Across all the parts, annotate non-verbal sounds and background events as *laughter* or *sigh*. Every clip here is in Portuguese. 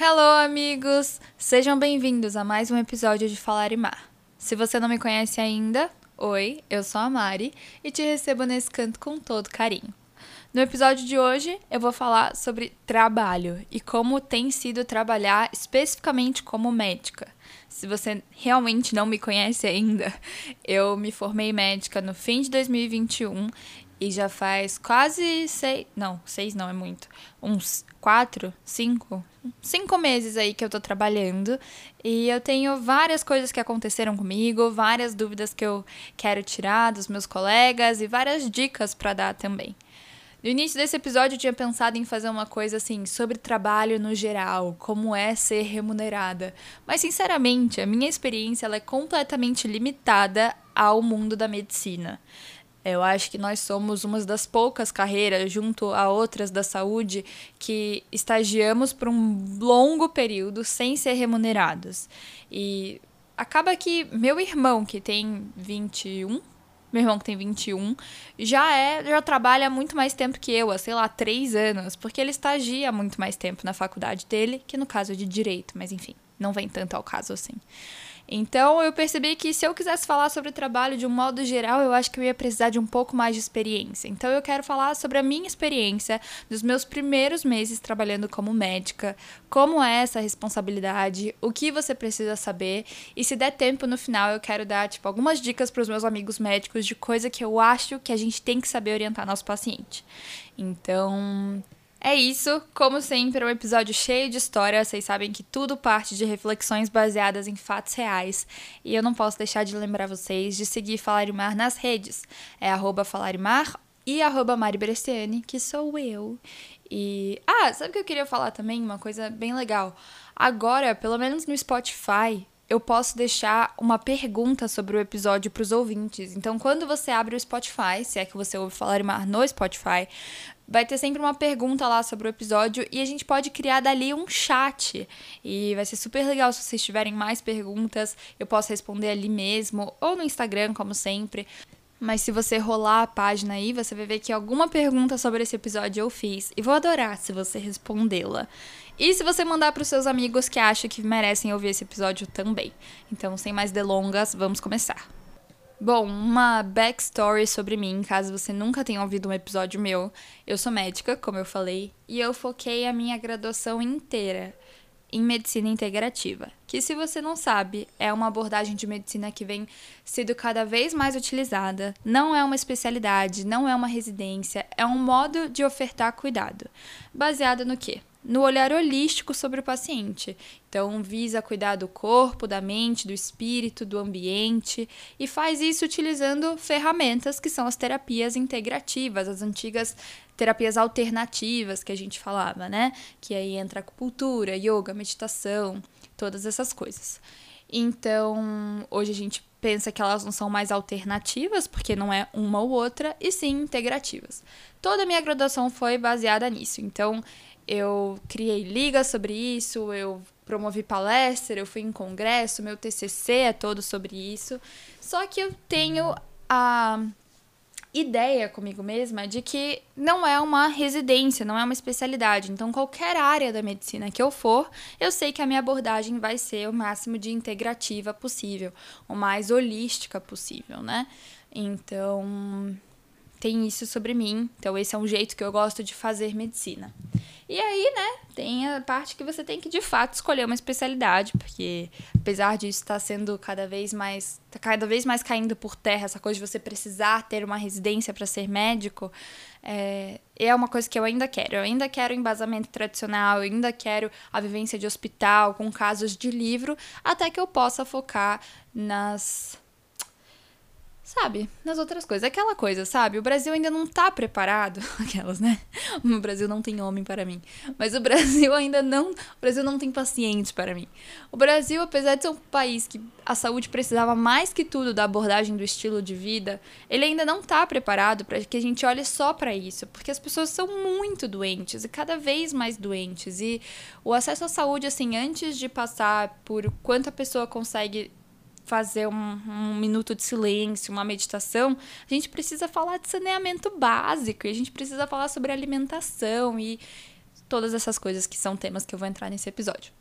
Hello, amigos! Sejam bem-vindos a mais um episódio de Falar e Mar. Se você não me conhece ainda, oi, eu sou a Mari e te recebo nesse canto com todo carinho. No episódio de hoje, eu vou falar sobre trabalho e como tem sido trabalhar especificamente como médica. Se você realmente não me conhece ainda, *laughs* eu me formei médica no fim de 2021 e já faz quase seis. Não, seis não é muito. Uns quatro, cinco. Cinco meses aí que eu tô trabalhando. E eu tenho várias coisas que aconteceram comigo, várias dúvidas que eu quero tirar dos meus colegas e várias dicas para dar também. No início desse episódio eu tinha pensado em fazer uma coisa assim sobre trabalho no geral, como é ser remunerada. Mas sinceramente, a minha experiência ela é completamente limitada ao mundo da medicina. Eu acho que nós somos uma das poucas carreiras, junto a outras da saúde, que estagiamos por um longo período sem ser remunerados. E acaba que meu irmão, que tem 21, meu irmão que tem 21, já é, já trabalha muito mais tempo que eu, há, sei lá, três anos, porque ele estagia muito mais tempo na faculdade dele, que no caso é de direito, mas enfim, não vem tanto ao caso assim. Então eu percebi que se eu quisesse falar sobre trabalho de um modo geral, eu acho que eu ia precisar de um pouco mais de experiência. Então eu quero falar sobre a minha experiência dos meus primeiros meses trabalhando como médica, como é essa responsabilidade, o que você precisa saber e se der tempo no final eu quero dar tipo algumas dicas para os meus amigos médicos de coisa que eu acho que a gente tem que saber orientar nosso paciente. Então, é isso, como sempre, é um episódio cheio de história. Vocês sabem que tudo parte de reflexões baseadas em fatos reais. E eu não posso deixar de lembrar vocês de seguir Falarimar nas redes. É Falarimar e arroba Mari Bresciani, que sou eu. E. Ah, sabe o que eu queria falar também? Uma coisa bem legal. Agora, pelo menos no Spotify, eu posso deixar uma pergunta sobre o episódio para os ouvintes. Então, quando você abre o Spotify, se é que você ouve falar mar no Spotify, vai ter sempre uma pergunta lá sobre o episódio e a gente pode criar dali um chat. E vai ser super legal se vocês tiverem mais perguntas, eu posso responder ali mesmo ou no Instagram, como sempre. Mas se você rolar a página aí, você vai ver que alguma pergunta sobre esse episódio eu fiz. E vou adorar se você respondê-la. E se você mandar para os seus amigos que acham que merecem ouvir esse episódio também. Então, sem mais delongas, vamos começar. Bom, uma backstory sobre mim, caso você nunca tenha ouvido um episódio meu. Eu sou médica, como eu falei, e eu foquei a minha graduação inteira em medicina integrativa, que se você não sabe, é uma abordagem de medicina que vem sendo cada vez mais utilizada, não é uma especialidade, não é uma residência, é um modo de ofertar cuidado. Baseada no quê? No olhar holístico sobre o paciente. Então, visa cuidar do corpo, da mente, do espírito, do ambiente e faz isso utilizando ferramentas que são as terapias integrativas, as antigas terapias alternativas que a gente falava, né? Que aí entra acupuntura, yoga, meditação, todas essas coisas. Então, hoje a gente pensa que elas não são mais alternativas, porque não é uma ou outra, e sim integrativas. Toda a minha graduação foi baseada nisso. Então, eu criei ligas sobre isso, eu promovi palestra, eu fui em congresso, meu TCC é todo sobre isso. Só que eu tenho a ideia comigo mesma de que não é uma residência, não é uma especialidade. Então, qualquer área da medicina que eu for, eu sei que a minha abordagem vai ser o máximo de integrativa possível, o mais holística possível, né? Então, tem isso sobre mim. Então, esse é um jeito que eu gosto de fazer medicina. E aí, né, tem a parte que você tem que de fato escolher uma especialidade, porque apesar disso estar tá sendo cada vez mais, tá cada vez mais caindo por terra essa coisa de você precisar ter uma residência para ser médico, é, é uma coisa que eu ainda quero. Eu ainda quero embasamento tradicional, eu ainda quero a vivência de hospital com casos de livro, até que eu possa focar nas sabe, nas outras coisas. Aquela coisa, sabe? O Brasil ainda não tá preparado. *laughs* Aquelas, né? O Brasil não tem homem para mim. Mas o Brasil *laughs* ainda não. O Brasil não tem pacientes para mim. O Brasil, apesar de ser um país que a saúde precisava mais que tudo da abordagem do estilo de vida, ele ainda não tá preparado para que a gente olhe só para isso. Porque as pessoas são muito doentes e cada vez mais doentes. E o acesso à saúde, assim, antes de passar por quanto a pessoa consegue fazer um, um, minuto de silêncio, uma meditação, a gente precisa falar de saneamento básico, e a gente precisa falar sobre alimentação e todas essas coisas que são temas que eu vou entrar nesse episódio.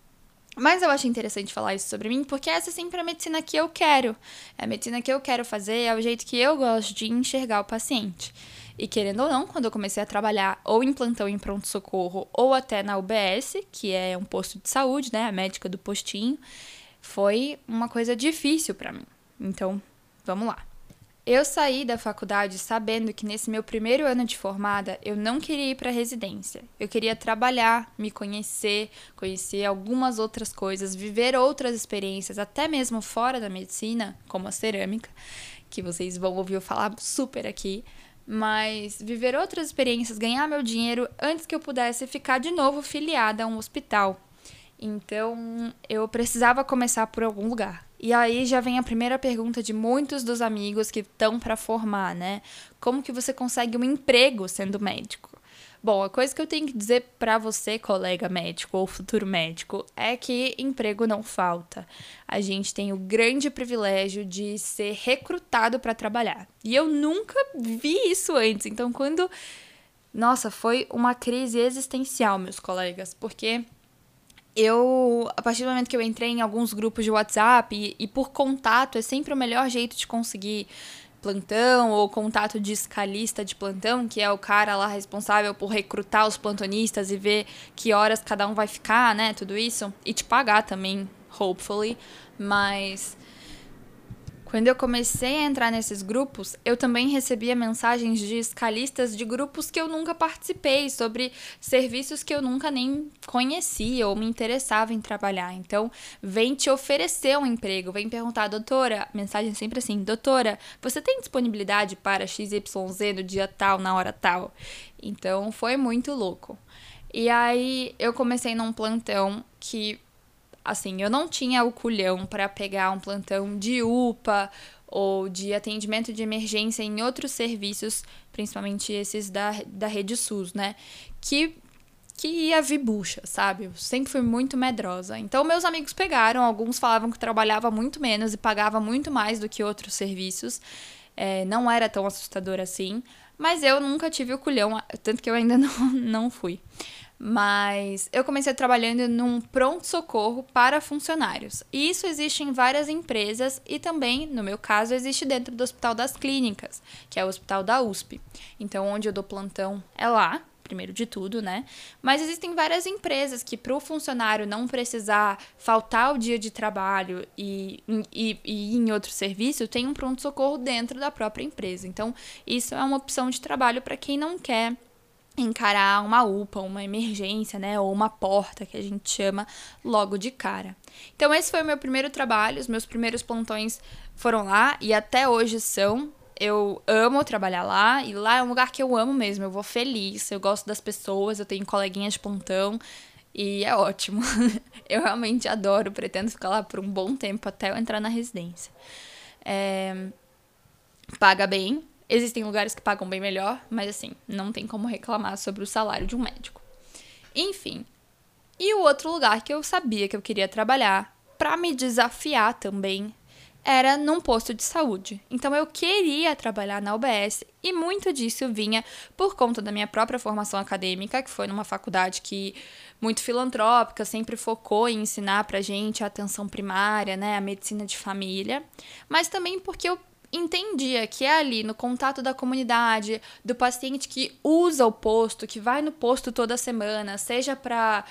Mas eu acho interessante falar isso sobre mim, porque essa é sempre a medicina que eu quero. É a medicina que eu quero fazer, é o jeito que eu gosto de enxergar o paciente. E querendo ou não, quando eu comecei a trabalhar ou em plantão em pronto-socorro ou até na UBS, que é um posto de saúde, né, a médica do postinho, foi uma coisa difícil para mim. Então, vamos lá. Eu saí da faculdade sabendo que nesse meu primeiro ano de formada eu não queria ir para residência. Eu queria trabalhar, me conhecer, conhecer algumas outras coisas, viver outras experiências, até mesmo fora da medicina, como a cerâmica, que vocês vão ouvir eu falar super aqui, mas viver outras experiências, ganhar meu dinheiro antes que eu pudesse ficar de novo filiada a um hospital. Então, eu precisava começar por algum lugar. E aí já vem a primeira pergunta de muitos dos amigos que estão para formar, né? Como que você consegue um emprego sendo médico? Bom, a coisa que eu tenho que dizer para você, colega médico ou futuro médico, é que emprego não falta. A gente tem o grande privilégio de ser recrutado para trabalhar. E eu nunca vi isso antes. Então, quando nossa, foi uma crise existencial, meus colegas, porque eu, a partir do momento que eu entrei em alguns grupos de WhatsApp e, e, por contato, é sempre o melhor jeito de conseguir plantão ou contato de escalista de plantão, que é o cara lá responsável por recrutar os plantonistas e ver que horas cada um vai ficar, né, tudo isso, e te pagar também, hopefully, mas quando eu comecei a entrar nesses grupos, eu também recebia mensagens de escalistas de grupos que eu nunca participei, sobre serviços que eu nunca nem conhecia ou me interessava em trabalhar. Então, vem te oferecer um emprego, vem perguntar, doutora, mensagem sempre assim, doutora, você tem disponibilidade para XYZ no dia tal, na hora tal? Então, foi muito louco. E aí, eu comecei num plantão que assim, eu não tinha o culhão para pegar um plantão de UPA ou de atendimento de emergência em outros serviços, principalmente esses da, da rede SUS, né? Que, que ia vir bucha, sabe? Eu sempre fui muito medrosa. Então, meus amigos pegaram, alguns falavam que trabalhava muito menos e pagava muito mais do que outros serviços. É, não era tão assustador assim, mas eu nunca tive o culhão, tanto que eu ainda *laughs* não, não fui. Mas eu comecei trabalhando num pronto-socorro para funcionários. E isso existe em várias empresas e também, no meu caso, existe dentro do Hospital das Clínicas, que é o hospital da USP. Então, onde eu dou plantão é lá, primeiro de tudo, né? Mas existem várias empresas que, para o funcionário não precisar faltar o dia de trabalho e, e, e em outro serviço, tem um pronto-socorro dentro da própria empresa. Então, isso é uma opção de trabalho para quem não quer encarar uma UPA, uma emergência, né, ou uma porta que a gente chama logo de cara. Então esse foi o meu primeiro trabalho, os meus primeiros plantões foram lá e até hoje são. Eu amo trabalhar lá e lá é um lugar que eu amo mesmo. Eu vou feliz, eu gosto das pessoas, eu tenho coleguinhas de plantão e é ótimo. *laughs* eu realmente adoro, pretendo ficar lá por um bom tempo até eu entrar na residência. É... Paga bem, Existem lugares que pagam bem melhor, mas assim, não tem como reclamar sobre o salário de um médico. Enfim. E o outro lugar que eu sabia que eu queria trabalhar, para me desafiar também, era num posto de saúde. Então eu queria trabalhar na UBS e muito disso vinha por conta da minha própria formação acadêmica, que foi numa faculdade que muito filantrópica, sempre focou em ensinar pra gente a atenção primária, né, a medicina de família, mas também porque eu entendia que é ali no contato da comunidade, do paciente que usa o posto, que vai no posto toda semana, seja para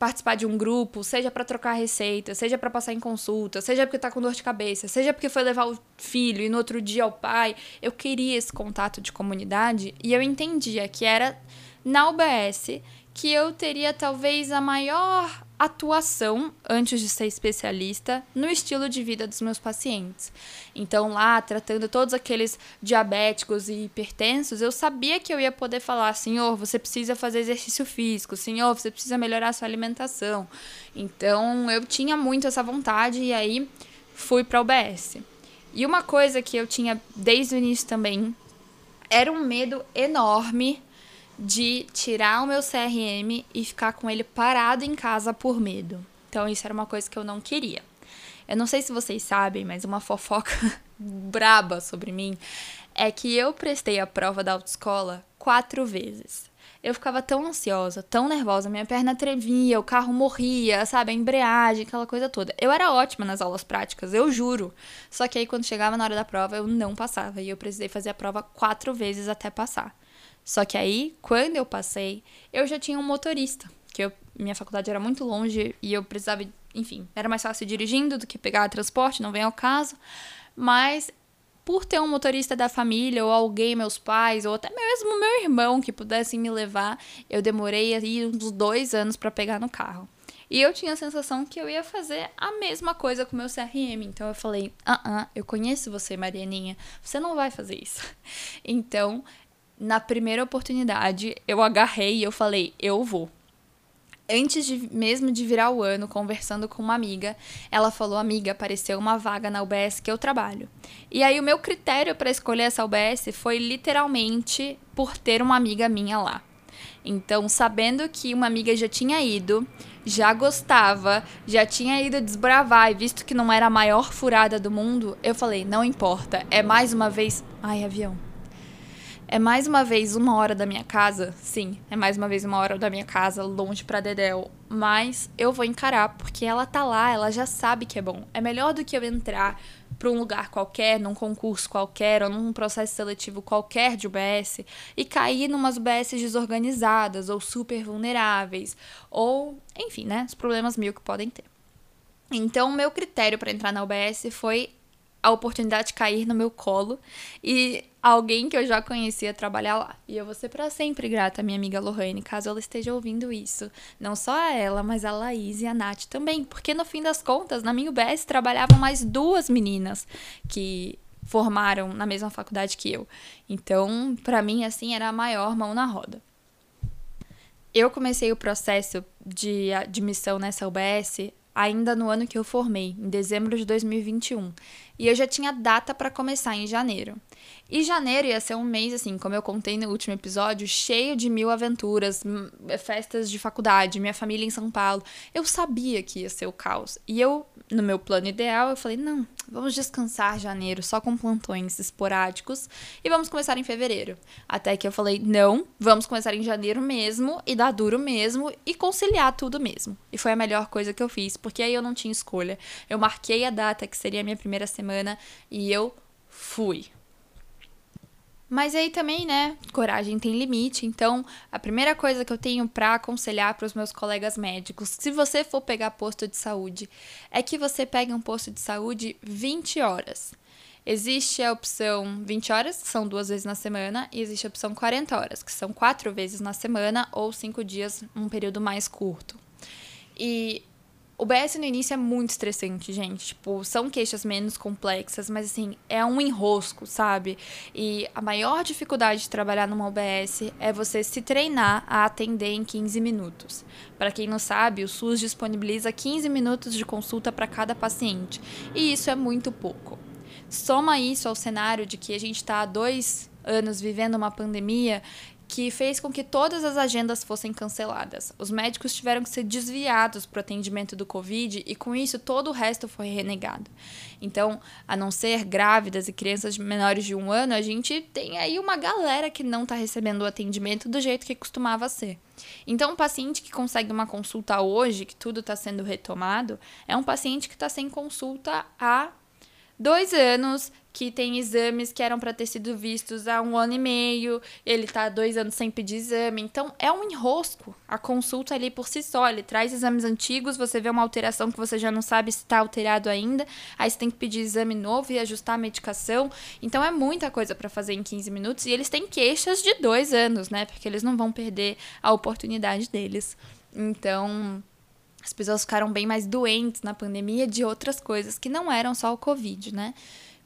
participar de um grupo, seja para trocar receita, seja para passar em consulta, seja porque tá com dor de cabeça, seja porque foi levar o filho e no outro dia o pai. Eu queria esse contato de comunidade e eu entendia que era na UBS que eu teria talvez a maior atuação antes de ser especialista no estilo de vida dos meus pacientes. Então, lá, tratando todos aqueles diabéticos e hipertensos, eu sabia que eu ia poder falar: senhor, você precisa fazer exercício físico, senhor, você precisa melhorar sua alimentação. Então, eu tinha muito essa vontade e aí fui para o UBS. E uma coisa que eu tinha desde o início também era um medo enorme de tirar o meu CRM e ficar com ele parado em casa por medo. Então isso era uma coisa que eu não queria. Eu não sei se vocês sabem, mas uma fofoca *laughs* braba sobre mim é que eu prestei a prova da autoescola quatro vezes. eu ficava tão ansiosa, tão nervosa, minha perna tremia, o carro morria, sabe? A embreagem, aquela coisa toda. Eu era ótima nas aulas práticas, eu juro. Só que aí quando chegava na hora da prova, eu não passava. E eu precisei fazer a prova quatro vezes até passar. Só que aí, quando eu passei, eu já tinha um motorista. Que eu, minha faculdade era muito longe e eu precisava, enfim, era mais fácil dirigindo do que pegar transporte, não vem ao caso. Mas por ter um motorista da família, ou alguém, meus pais, ou até mesmo meu irmão que pudessem me levar, eu demorei aí uns dois anos para pegar no carro. E eu tinha a sensação que eu ia fazer a mesma coisa com o meu CRM. Então eu falei: ah, uh, -uh eu conheço você, Marianinha, você não vai fazer isso. *laughs* Então, na primeira oportunidade, eu agarrei e eu falei: eu vou antes de, mesmo de virar o ano, conversando com uma amiga, ela falou: Amiga, apareceu uma vaga na UBS que eu trabalho. E aí, o meu critério para escolher essa UBS foi literalmente por ter uma amiga minha lá. Então, sabendo que uma amiga já tinha ido, já gostava, já tinha ido desbravar e visto que não era a maior furada do mundo, eu falei: Não importa, é mais uma vez. Ai, avião é mais uma vez uma hora da minha casa? Sim, é mais uma vez uma hora da minha casa, longe pra Dedel. Mas eu vou encarar, porque ela tá lá, ela já sabe que é bom. É melhor do que eu entrar para um lugar qualquer, num concurso qualquer, ou num processo seletivo qualquer de UBS e cair numas UBS desorganizadas ou super vulneráveis, ou, enfim, né, os problemas mil que podem ter. Então, meu critério para entrar na UBS foi a oportunidade de cair no meu colo e alguém que eu já conhecia trabalhar lá. E eu vou ser para sempre grata à minha amiga Lohane, caso ela esteja ouvindo isso. Não só a ela, mas a Laís e a Nath também. Porque no fim das contas, na minha UBS trabalhavam mais duas meninas que formaram na mesma faculdade que eu. Então, para mim, assim, era a maior mão na roda. Eu comecei o processo de admissão nessa UBS ainda no ano que eu formei, em dezembro de 2021. E eu já tinha data para começar em janeiro. E janeiro ia ser um mês, assim, como eu contei no último episódio, cheio de mil aventuras, festas de faculdade, minha família em São Paulo. Eu sabia que ia ser o caos. E eu, no meu plano ideal, eu falei: não, vamos descansar janeiro só com plantões esporádicos e vamos começar em fevereiro. Até que eu falei: não, vamos começar em janeiro mesmo e dar duro mesmo e conciliar tudo mesmo. E foi a melhor coisa que eu fiz, porque aí eu não tinha escolha. Eu marquei a data que seria a minha primeira semana e eu fui. Mas aí também, né, coragem tem limite. Então, a primeira coisa que eu tenho para aconselhar para os meus colegas médicos, se você for pegar posto de saúde, é que você pegue um posto de saúde 20 horas. Existe a opção 20 horas, que são duas vezes na semana, e existe a opção 40 horas, que são quatro vezes na semana ou cinco dias, um período mais curto. E o BS no início é muito estressante, gente. Tipo, são queixas menos complexas, mas assim, é um enrosco, sabe? E a maior dificuldade de trabalhar numa OBS é você se treinar a atender em 15 minutos. Para quem não sabe, o SUS disponibiliza 15 minutos de consulta para cada paciente. E isso é muito pouco. Soma isso ao cenário de que a gente está há dois anos vivendo uma pandemia que fez com que todas as agendas fossem canceladas. Os médicos tiveram que ser desviados para o atendimento do Covid e, com isso, todo o resto foi renegado. Então, a não ser grávidas e crianças menores de um ano, a gente tem aí uma galera que não está recebendo o atendimento do jeito que costumava ser. Então, um paciente que consegue uma consulta hoje, que tudo está sendo retomado, é um paciente que está sem consulta há dois anos, que tem exames que eram para ter sido vistos há um ano e meio, ele tá dois anos sem pedir exame. Então, é um enrosco. A consulta ali por si só, ele traz exames antigos, você vê uma alteração que você já não sabe se está alterado ainda, aí você tem que pedir exame novo e ajustar a medicação. Então, é muita coisa para fazer em 15 minutos e eles têm queixas de dois anos, né? Porque eles não vão perder a oportunidade deles. Então, as pessoas ficaram bem mais doentes na pandemia de outras coisas que não eram só o Covid, né?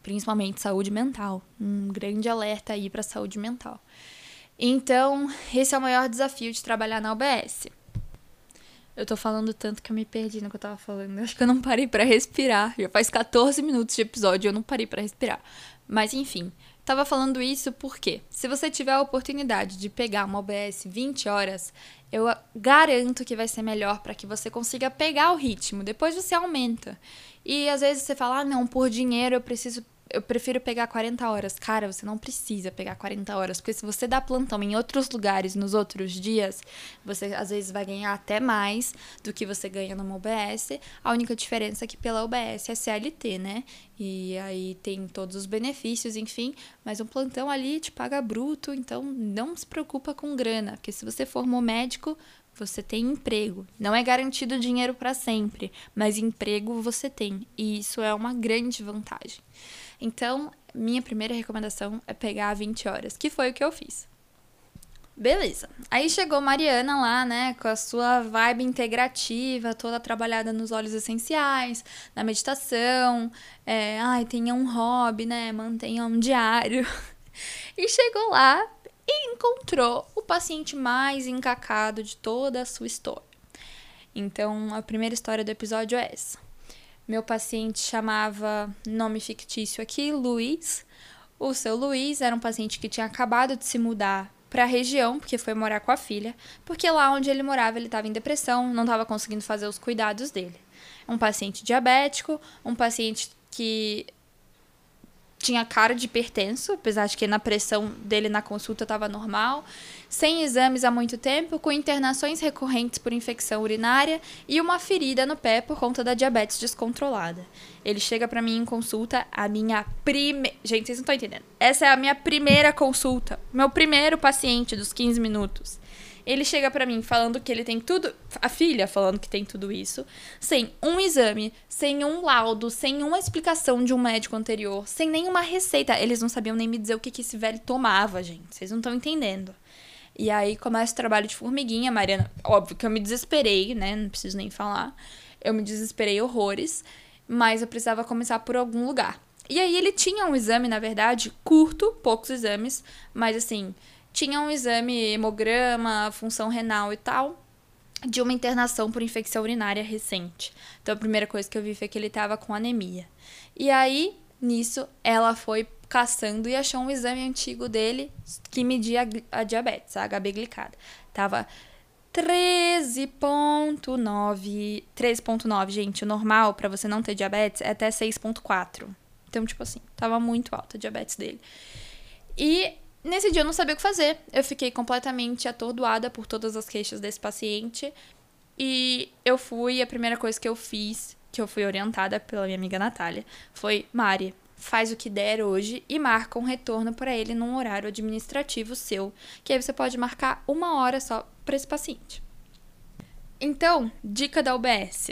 Principalmente saúde mental. Um grande alerta aí para saúde mental. Então, esse é o maior desafio de trabalhar na UBS. Eu tô falando tanto que eu me perdi no que eu tava falando. Eu acho que eu não parei para respirar. Já faz 14 minutos de episódio e eu não parei para respirar. Mas enfim, tava falando isso porque se você tiver a oportunidade de pegar uma OBS 20 horas, eu garanto que vai ser melhor para que você consiga pegar o ritmo. Depois você aumenta. E às vezes você fala: "Ah, não, por dinheiro eu preciso eu prefiro pegar 40 horas. Cara, você não precisa pegar 40 horas, porque se você dá plantão em outros lugares nos outros dias, você às vezes vai ganhar até mais do que você ganha numa UBS. A única diferença é que pela UBS é CLT, né? E aí tem todos os benefícios, enfim, mas um plantão ali te paga bruto, então não se preocupa com grana, porque se você formou médico, você tem emprego. Não é garantido dinheiro para sempre, mas emprego você tem, e isso é uma grande vantagem. Então, minha primeira recomendação é pegar 20 horas, que foi o que eu fiz. Beleza. Aí chegou Mariana lá, né, com a sua vibe integrativa, toda trabalhada nos óleos essenciais, na meditação, é, ai, tenha um hobby, né, mantenha um diário. *laughs* E chegou lá e encontrou o paciente mais encacado de toda a sua história. Então, a primeira história do episódio é essa. Meu paciente chamava, nome fictício aqui, Luiz. O seu Luiz era um paciente que tinha acabado de se mudar para a região, porque foi morar com a filha, porque lá onde ele morava ele estava em depressão, não estava conseguindo fazer os cuidados dele. Um paciente diabético, um paciente que tinha cara de hipertenso, apesar de que na pressão dele na consulta estava normal, sem exames há muito tempo, com internações recorrentes por infecção urinária e uma ferida no pé por conta da diabetes descontrolada. Ele chega para mim em consulta, a minha primeira. Gente, vocês não estão entendendo. Essa é a minha primeira consulta, meu primeiro paciente dos 15 minutos. Ele chega para mim falando que ele tem tudo, a filha falando que tem tudo isso, sem um exame, sem um laudo, sem uma explicação de um médico anterior, sem nenhuma receita. Eles não sabiam nem me dizer o que, que esse velho tomava, gente. Vocês não estão entendendo. E aí começa o trabalho de formiguinha, Mariana. Óbvio que eu me desesperei, né? Não preciso nem falar. Eu me desesperei horrores, mas eu precisava começar por algum lugar. E aí ele tinha um exame, na verdade, curto, poucos exames, mas assim, tinha um exame hemograma, função renal e tal, de uma internação por infecção urinária recente. Então a primeira coisa que eu vi foi que ele estava com anemia. E aí, nisso, ela foi caçando e achou um exame antigo dele que media a, diabetes, a HB glicada. Tava 13.9, 13.9, gente, o normal para você não ter diabetes é até 6.4. Então, tipo assim, tava muito alta a diabetes dele. E Nesse dia eu não sabia o que fazer. Eu fiquei completamente atordoada por todas as queixas desse paciente. E eu fui, a primeira coisa que eu fiz, que eu fui orientada pela minha amiga Natália, foi: Mari, faz o que der hoje e marca um retorno para ele num horário administrativo seu, que aí você pode marcar uma hora só para esse paciente. Então, dica da UBS.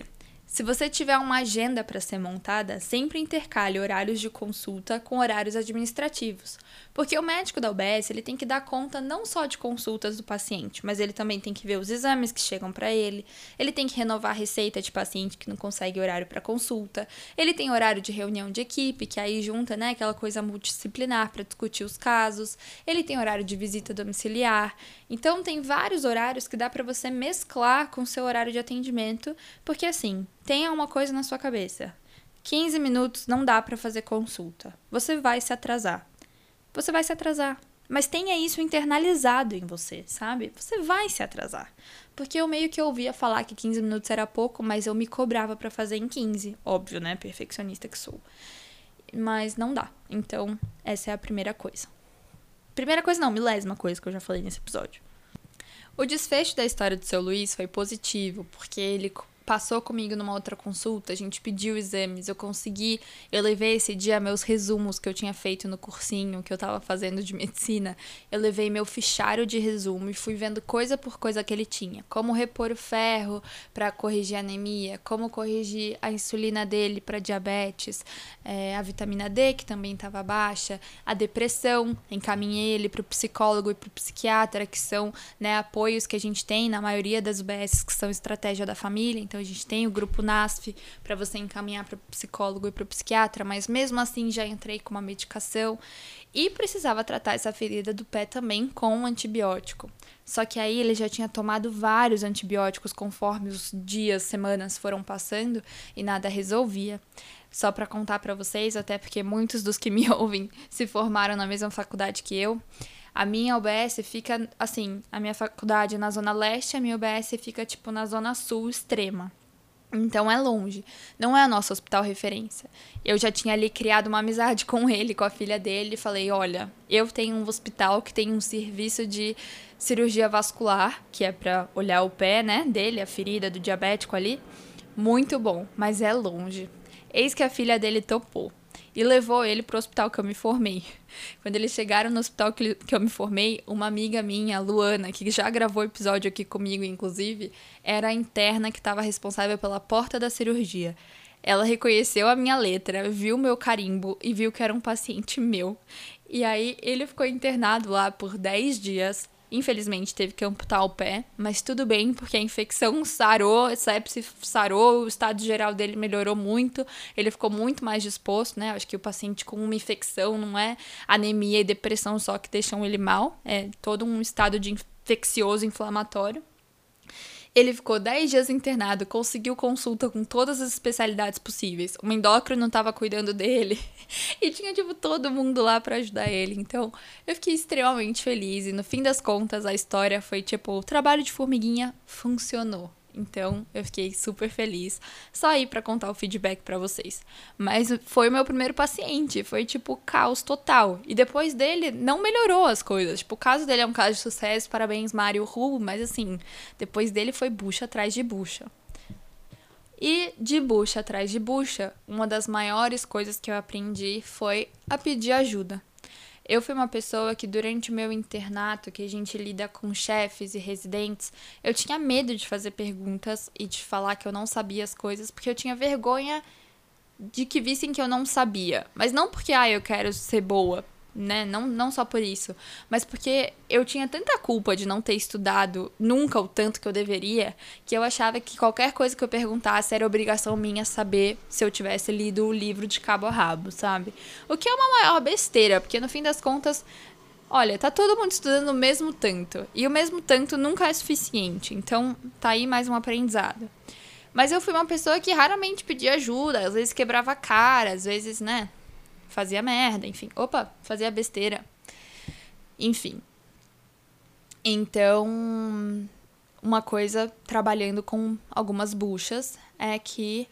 Se você tiver uma agenda para ser montada, sempre intercale horários de consulta com horários administrativos, porque o médico da UBS ele tem que dar conta não só de consultas do paciente, mas ele também tem que ver os exames que chegam para ele, ele tem que renovar a receita de paciente que não consegue horário para consulta, ele tem horário de reunião de equipe, que aí junta né, aquela coisa multidisciplinar para discutir os casos, ele tem horário de visita domiciliar. Então, tem vários horários que dá para você mesclar com o seu horário de atendimento, porque assim, tenha uma coisa na sua cabeça. 15 minutos não dá para fazer consulta. Você vai se atrasar. Você vai se atrasar. Mas tenha isso internalizado em você, sabe? Você vai se atrasar. Porque eu meio que ouvia falar que 15 minutos era pouco, mas eu me cobrava para fazer em 15. Óbvio, né? Perfeccionista que sou. Mas não dá. Então, essa é a primeira coisa. Primeira coisa não, milésima coisa que eu já falei nesse episódio. O desfecho da história do seu Luiz foi positivo, porque ele passou comigo numa outra consulta, a gente pediu exames, eu consegui, eu levei esse dia meus resumos que eu tinha feito no cursinho que eu tava fazendo de medicina, eu levei meu fichário de resumo e fui vendo coisa por coisa que ele tinha, como repor o ferro para corrigir a anemia, como corrigir a insulina dele para diabetes, é, a vitamina D que também estava baixa, a depressão, encaminhei ele para o psicólogo e para o psiquiatra, que são né, apoios que a gente tem na maioria das UBS que são estratégia da família, então a gente tem o grupo NASF para você encaminhar para psicólogo e para psiquiatra, mas mesmo assim já entrei com uma medicação e precisava tratar essa ferida do pé também com um antibiótico. Só que aí ele já tinha tomado vários antibióticos conforme os dias, semanas foram passando e nada resolvia. Só para contar para vocês, até porque muitos dos que me *laughs* ouvem se formaram na mesma faculdade que eu. A minha UBS fica, assim, a minha faculdade é na zona leste, a minha UBS fica, tipo, na zona sul extrema. Então é longe, não é nosso hospital referência. Eu já tinha ali criado uma amizade *laughs* com ele, com a filha dele, e falei: olha, eu tenho um hospital que tem um serviço de cirurgia vascular, que é para olhar o pé, né, dele, a ferida do diabético ali. Muito bom, mas é longe. Eis que a filha dele topou e levou ele para o hospital que eu me formei. Quando eles chegaram no hospital que, eu me formei, uma amiga minha, Luana, que já gravou episódio aqui comigo, inclusive, era a interna que estava responsável pela porta da cirurgia. Ela reconheceu a minha letra, viu meu carimbo e viu que era um paciente meu. E aí ele ficou internado lá por 10 dias Infelizmente teve que amputar o pé, mas tudo bem, porque a infecção sarou, a sepse sarou, o estado geral dele melhorou muito, ele ficou muito mais disposto, né? Acho que o paciente com uma infecção não é anemia e depressão só que deixam ele mal, é todo um estado de infeccioso inflamatório. Ele ficou 10 dias internado, conseguiu consulta com todas as especialidades possíveis. O endócrino estava cuidando dele *laughs* e tinha tipo todo mundo lá para ajudar ele. Então, eu fiquei extremamente feliz e no fim das contas a história foi tipo, o trabalho de formiguinha funcionou. Então, eu fiquei super feliz. Só aí para contar o feedback para vocês. Mas foi o meu primeiro paciente, foi tipo caos total. E depois dele não melhorou as coisas. Tipo, o caso dele é um caso de sucesso, parabéns Mário Ru, mas assim, depois dele foi bucha atrás de bucha. E de bucha atrás de bucha, uma das maiores coisas que eu aprendi foi a pedir ajuda. Eu fui uma pessoa que durante o meu internato, que a gente lida com chefes e residentes, eu tinha medo de fazer perguntas e de falar que eu não sabia as coisas, porque eu tinha vergonha de que vissem que eu não sabia. Mas não porque, ah, eu quero ser boa, né? Não, não só por isso, mas porque eu tinha tanta culpa de não ter estudado nunca o tanto que eu deveria, que eu achava que qualquer coisa que eu perguntasse era obrigação minha saber se eu tivesse lido o livro de cabo a rabo, sabe? O que é uma maior besteira, porque no fim das contas, olha, tá todo mundo estudando o mesmo tanto, e o mesmo tanto nunca é suficiente, então tá aí mais um aprendizado. Mas eu fui uma pessoa que raramente pedia ajuda, às vezes quebrava a cara, às vezes, né? Fazia merda, enfim. Opa, fazia besteira. Enfim. Então, uma coisa trabalhando com algumas buchas é que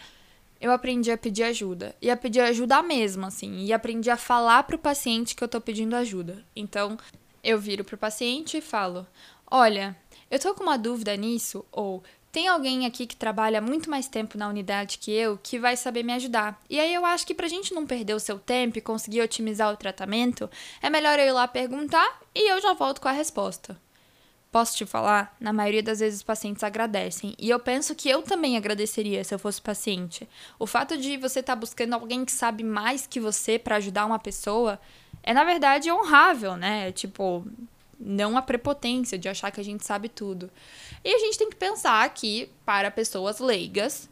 eu aprendi a pedir ajuda. E a pedir ajuda mesmo, assim. E aprendi a falar pro paciente que eu tô pedindo ajuda. Então, eu viro pro paciente e falo: Olha, eu tô com uma dúvida nisso, ou tem alguém aqui que trabalha muito mais tempo na unidade que eu que vai saber me ajudar. E aí eu acho que pra gente não perder o seu tempo e conseguir otimizar o tratamento, é melhor eu ir lá perguntar e eu já volto com a resposta. Posso te falar? Na maioria das vezes os pacientes agradecem. E eu penso que eu também agradeceria se eu fosse paciente. O fato de você estar tá buscando alguém que sabe mais que você para ajudar uma pessoa é, na verdade, honrável, né? Tipo, não a prepotência de achar que a gente sabe tudo. E a gente tem que pensar que, para pessoas leigas,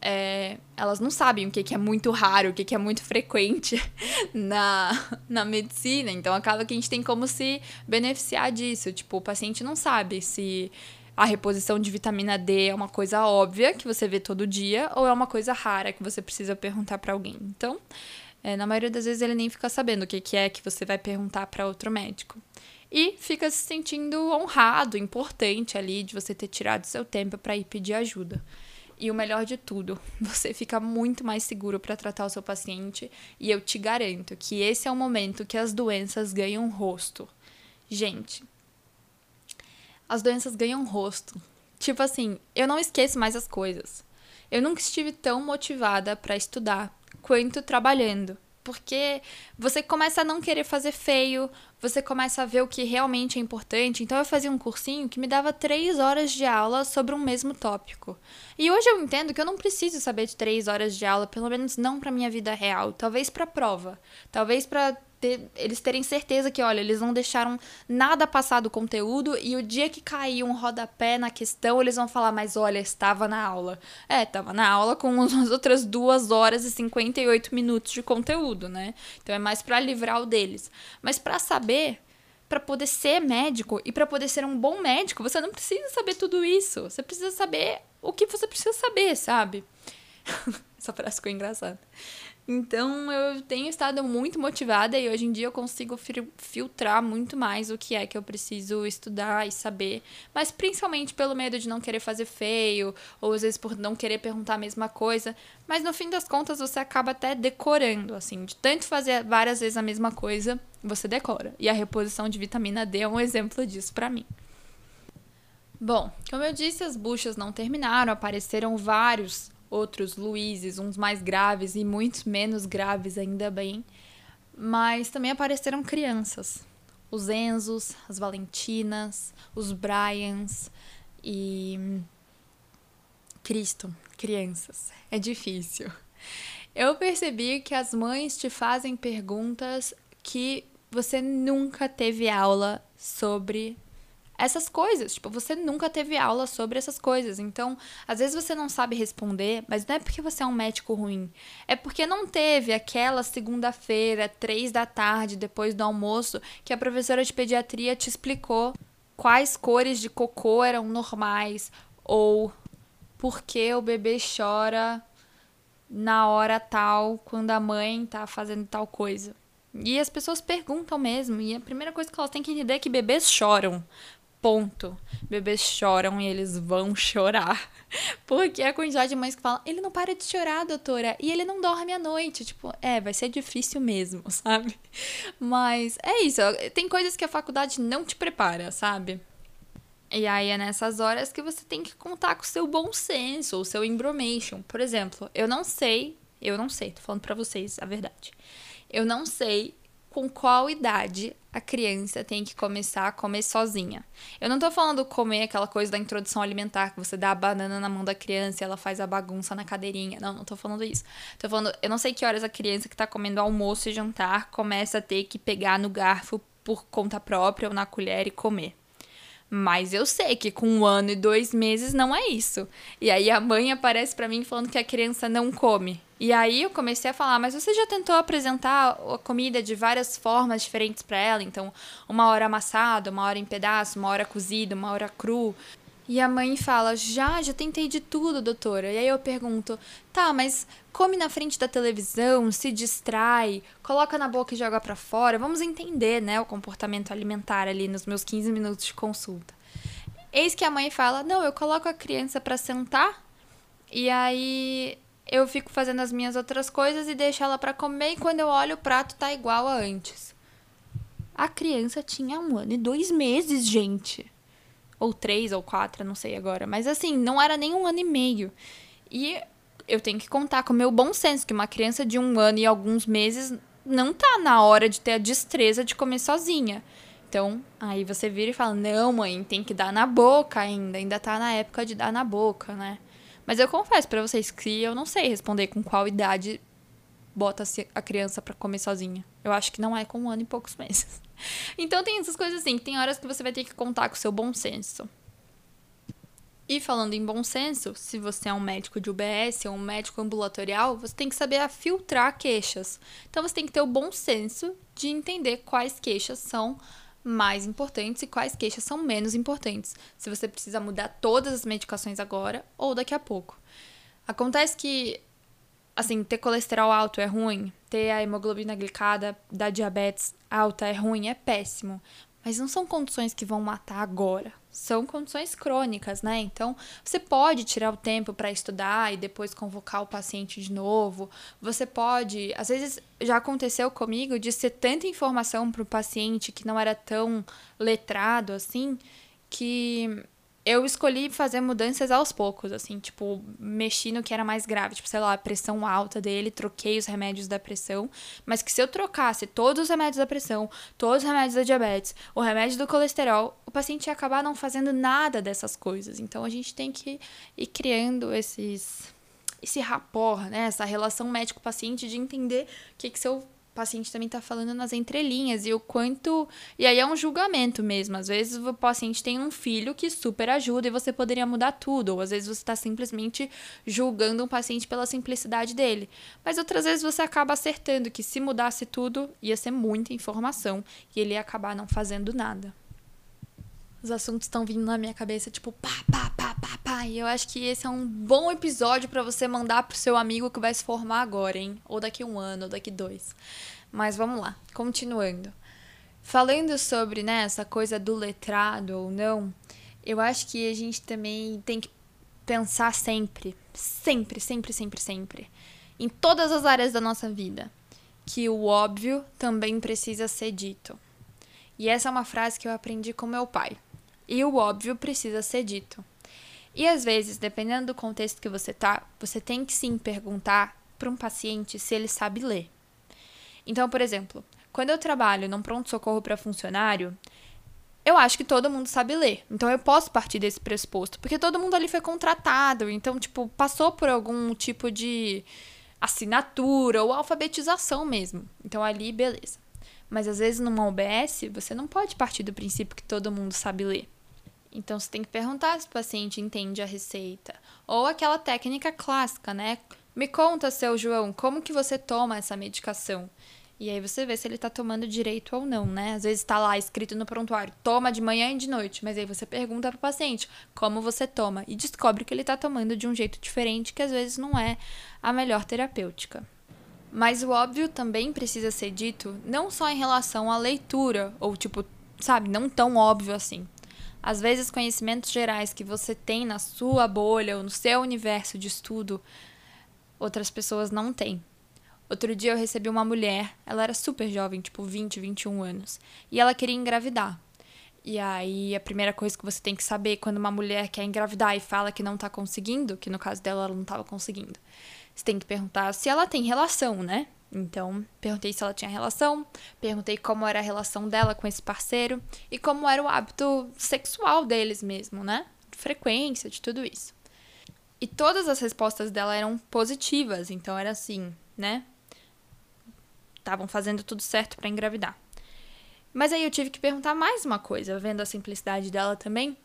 é, elas não sabem o que, que é muito raro, o que, que é muito frequente *laughs* na, na medicina. Então acaba que a gente tem como se beneficiar disso. Tipo, o paciente não sabe se a reposição de vitamina D é uma coisa óbvia que você vê todo dia ou é uma coisa rara que você precisa perguntar para alguém. Então, é, na maioria das vezes ele nem fica sabendo o que, que é que você vai perguntar para outro médico e fica se sentindo honrado, importante ali de você ter tirado seu tempo para ir pedir ajuda. E o melhor de tudo, *laughs* você fica muito mais seguro para tratar o seu paciente e eu te garanto que esse é o momento que as doenças ganham rosto. Gente, as doenças ganham rosto. Tipo assim, eu não esqueço mais as coisas. Eu nunca estive tão motivada para estudar quanto trabalhando. Porque você começa a não querer fazer feio, você começa a ver o que realmente é importante. Então eu fazia um cursinho que me dava três horas de aula sobre um mesmo tópico. E hoje eu entendo que eu não preciso saber de três horas de aula, pelo menos não para minha vida real, talvez para prova, talvez para ter, eles terem certeza que, olha, eles não deixaram nada passar do conteúdo e o dia que cair um rodapé na questão, eles vão falar, mas olha, estava na aula. É, estava na aula com as *laughs* outras duas horas e 58 minutos de conteúdo, né? Então é mais para livrar o deles. Mas para saber para poder ser médico e para poder ser um bom médico, você não precisa saber tudo isso. Você precisa saber o que você precisa saber, sabe? *laughs* Essa frase ficou engraçada. Então eu tenho estado muito motivada e hoje em dia eu consigo filtrar muito mais o que é que eu preciso estudar e saber, mas principalmente pelo medo de não querer fazer feio, ou às vezes por não querer perguntar a mesma coisa, mas no fim das contas você acaba até decorando, assim, de tanto fazer várias vezes a mesma coisa, você decora. E a reposição de vitamina D é um exemplo disso para mim. Bom, como eu disse, as buchas não terminaram, apareceram vários outros Luizes, uns mais graves e muitos menos graves, ainda bem. Mas também apareceram crianças. Os Enzos, as Valentinas, os Bryans e. Cristo, crianças. É difícil. Eu percebi que as mães te fazem perguntas que você nunca teve aula sobre essas coisas. Tipo, você nunca teve aula sobre essas coisas. Então, às vezes você não sabe responder, mas não é porque você é um médico ruim. É porque não teve aquela segunda-feira, três da tarde, depois do almoço, que a professora de pediatria te explicou quais cores de cocô eram normais ou por que o bebê chora na hora tal, quando a mãe tá fazendo tal coisa. E as pessoas perguntam mesmo, e a primeira coisa que elas têm que entender é que bebês choram. Ponto. Bebês choram e eles vão chorar. *laughs* Porque a quantidade de mães que falam, ele não para de chorar, doutora, e ele não dorme à noite. Tipo, é, vai ser difícil mesmo, *laughs* sabe? Mas é isso. Tem coisas que a faculdade não te prepara, sabe? E aí é nessas horas que você tem que contar com o seu bom senso, o seu embromation. Por exemplo, eu não sei, eu não sei, tô falando pra vocês a verdade. Eu não sei com qual idade a criança tem que começar a comer sozinha. Eu não tô falando comer aquela coisa da introdução alimentar, que você dá a banana na mão da criança e ela faz a bagunça na cadeirinha. Não, não tô falando isso. Tô falando, eu não sei que horas a criança que tá comendo almoço e jantar começa a ter que pegar no garfo por conta própria ou na colher e comer. Mas eu sei que com um ano e dois meses não é isso. E aí a mãe aparece para mim falando que a criança não come. E aí eu comecei a falar, mas você já tentou apresentar a comida de várias formas diferentes para ela? Então, uma hora amassado, uma hora em pedaço, uma hora cozido, uma hora cru. E a mãe fala: Já, já tentei de tudo, doutora. E aí eu pergunto: Tá, mas come na frente da televisão, se distrai, coloca na boca e joga para fora. Vamos entender, né, o comportamento alimentar ali nos meus 15 minutos de consulta. Eis que a mãe fala: Não, eu coloco a criança para sentar e aí eu fico fazendo as minhas outras coisas e deixo ela para comer. E quando eu olho, o prato tá igual a antes. A criança tinha um ano e dois meses, gente ou três ou quatro, não sei agora. Mas assim, não era nem um ano e meio. E eu tenho que contar com o meu bom senso que uma criança de um ano e alguns meses não tá na hora de ter a destreza de comer sozinha. Então, aí você vira e fala: Não, mãe, tem que dar na boca ainda. Ainda tá na época de dar na boca, né? Mas eu confesso para vocês que eu não sei responder com qual idade bota a criança para comer sozinha. Eu acho que não é com um ano e poucos meses. Então tem essas coisas assim, que tem horas que você vai ter que contar com o seu bom senso. E falando em bom senso, se você é um médico de UBS ou um médico ambulatorial, você tem que saber filtrar queixas. Então você tem que ter o bom senso de entender quais queixas são mais importantes e quais queixas são menos importantes. Se você precisa mudar todas as medicações agora ou daqui a pouco. Acontece que assim, ter colesterol alto é ruim, ter a hemoglobina glicada da diabetes alta é ruim, é péssimo. Mas não são condições que vão matar agora. São condições crônicas, né? Então, você pode tirar o tempo para estudar e depois convocar o paciente de novo. Você pode. Às vezes, já aconteceu comigo de ser tanta informação para o paciente que não era tão letrado assim, que eu escolhi fazer mudanças aos poucos, assim, tipo, mexi no que era mais grave, tipo, sei lá, a pressão alta dele, troquei os remédios da pressão, mas que se eu trocasse todos os remédios da pressão, todos os remédios da diabetes, o remédio do colesterol, o paciente ia acabar não fazendo nada dessas coisas. Então a gente tem que ir criando esses esse rapport, né, essa relação médico-paciente de entender o que que seu paciente também está falando nas entrelinhas e o quanto. E aí é um julgamento mesmo. Às vezes o paciente tem um filho que super ajuda e você poderia mudar tudo, ou às vezes você está simplesmente julgando um paciente pela simplicidade dele. Mas outras vezes você acaba acertando que se mudasse tudo ia ser muita informação e ele ia acabar não fazendo nada. Os assuntos estão vindo na minha cabeça, tipo, pá, pá, pá, pá, pá Pai, eu acho que esse é um bom episódio para você mandar pro seu amigo que vai se formar agora, hein? Ou daqui um ano, ou daqui dois. Mas vamos lá, continuando. Falando sobre né, essa coisa do letrado ou não, eu acho que a gente também tem que pensar sempre, sempre, sempre, sempre, sempre, em todas as áreas da nossa vida, que o óbvio também precisa ser dito. E essa é uma frase que eu aprendi com meu pai. E o óbvio precisa ser dito. E às vezes, dependendo do contexto que você tá, você tem que sim perguntar para um paciente se ele sabe ler. Então, por exemplo, quando eu trabalho num pronto-socorro para funcionário, eu acho que todo mundo sabe ler. Então eu posso partir desse pressuposto, porque todo mundo ali foi contratado, então tipo, passou por algum tipo de assinatura ou alfabetização mesmo. Então ali, beleza. Mas às vezes numa OBS, você não pode partir do princípio que todo mundo sabe ler. Então você tem que perguntar se o paciente entende a receita. Ou aquela técnica clássica, né? Me conta, seu João, como que você toma essa medicação? E aí você vê se ele tá tomando direito ou não, né? Às vezes tá lá escrito no prontuário, toma de manhã e de noite, mas aí você pergunta pro paciente como você toma e descobre que ele tá tomando de um jeito diferente, que às vezes não é a melhor terapêutica. Mas o óbvio também precisa ser dito não só em relação à leitura, ou tipo, sabe, não tão óbvio assim. Às vezes, conhecimentos gerais que você tem na sua bolha ou no seu universo de estudo, outras pessoas não têm. Outro dia eu recebi uma mulher, ela era super jovem, tipo 20, 21 anos, e ela queria engravidar. E aí, a primeira coisa que você tem que saber quando uma mulher quer engravidar e fala que não tá conseguindo, que no caso dela ela não tava conseguindo, você tem que perguntar se ela tem relação, né? Então, perguntei se ela tinha relação, perguntei como era a relação dela com esse parceiro e como era o hábito sexual deles mesmo, né? Frequência, de tudo isso. E todas as respostas dela eram positivas, então era assim, né? Estavam fazendo tudo certo para engravidar. Mas aí eu tive que perguntar mais uma coisa, vendo a simplicidade dela também.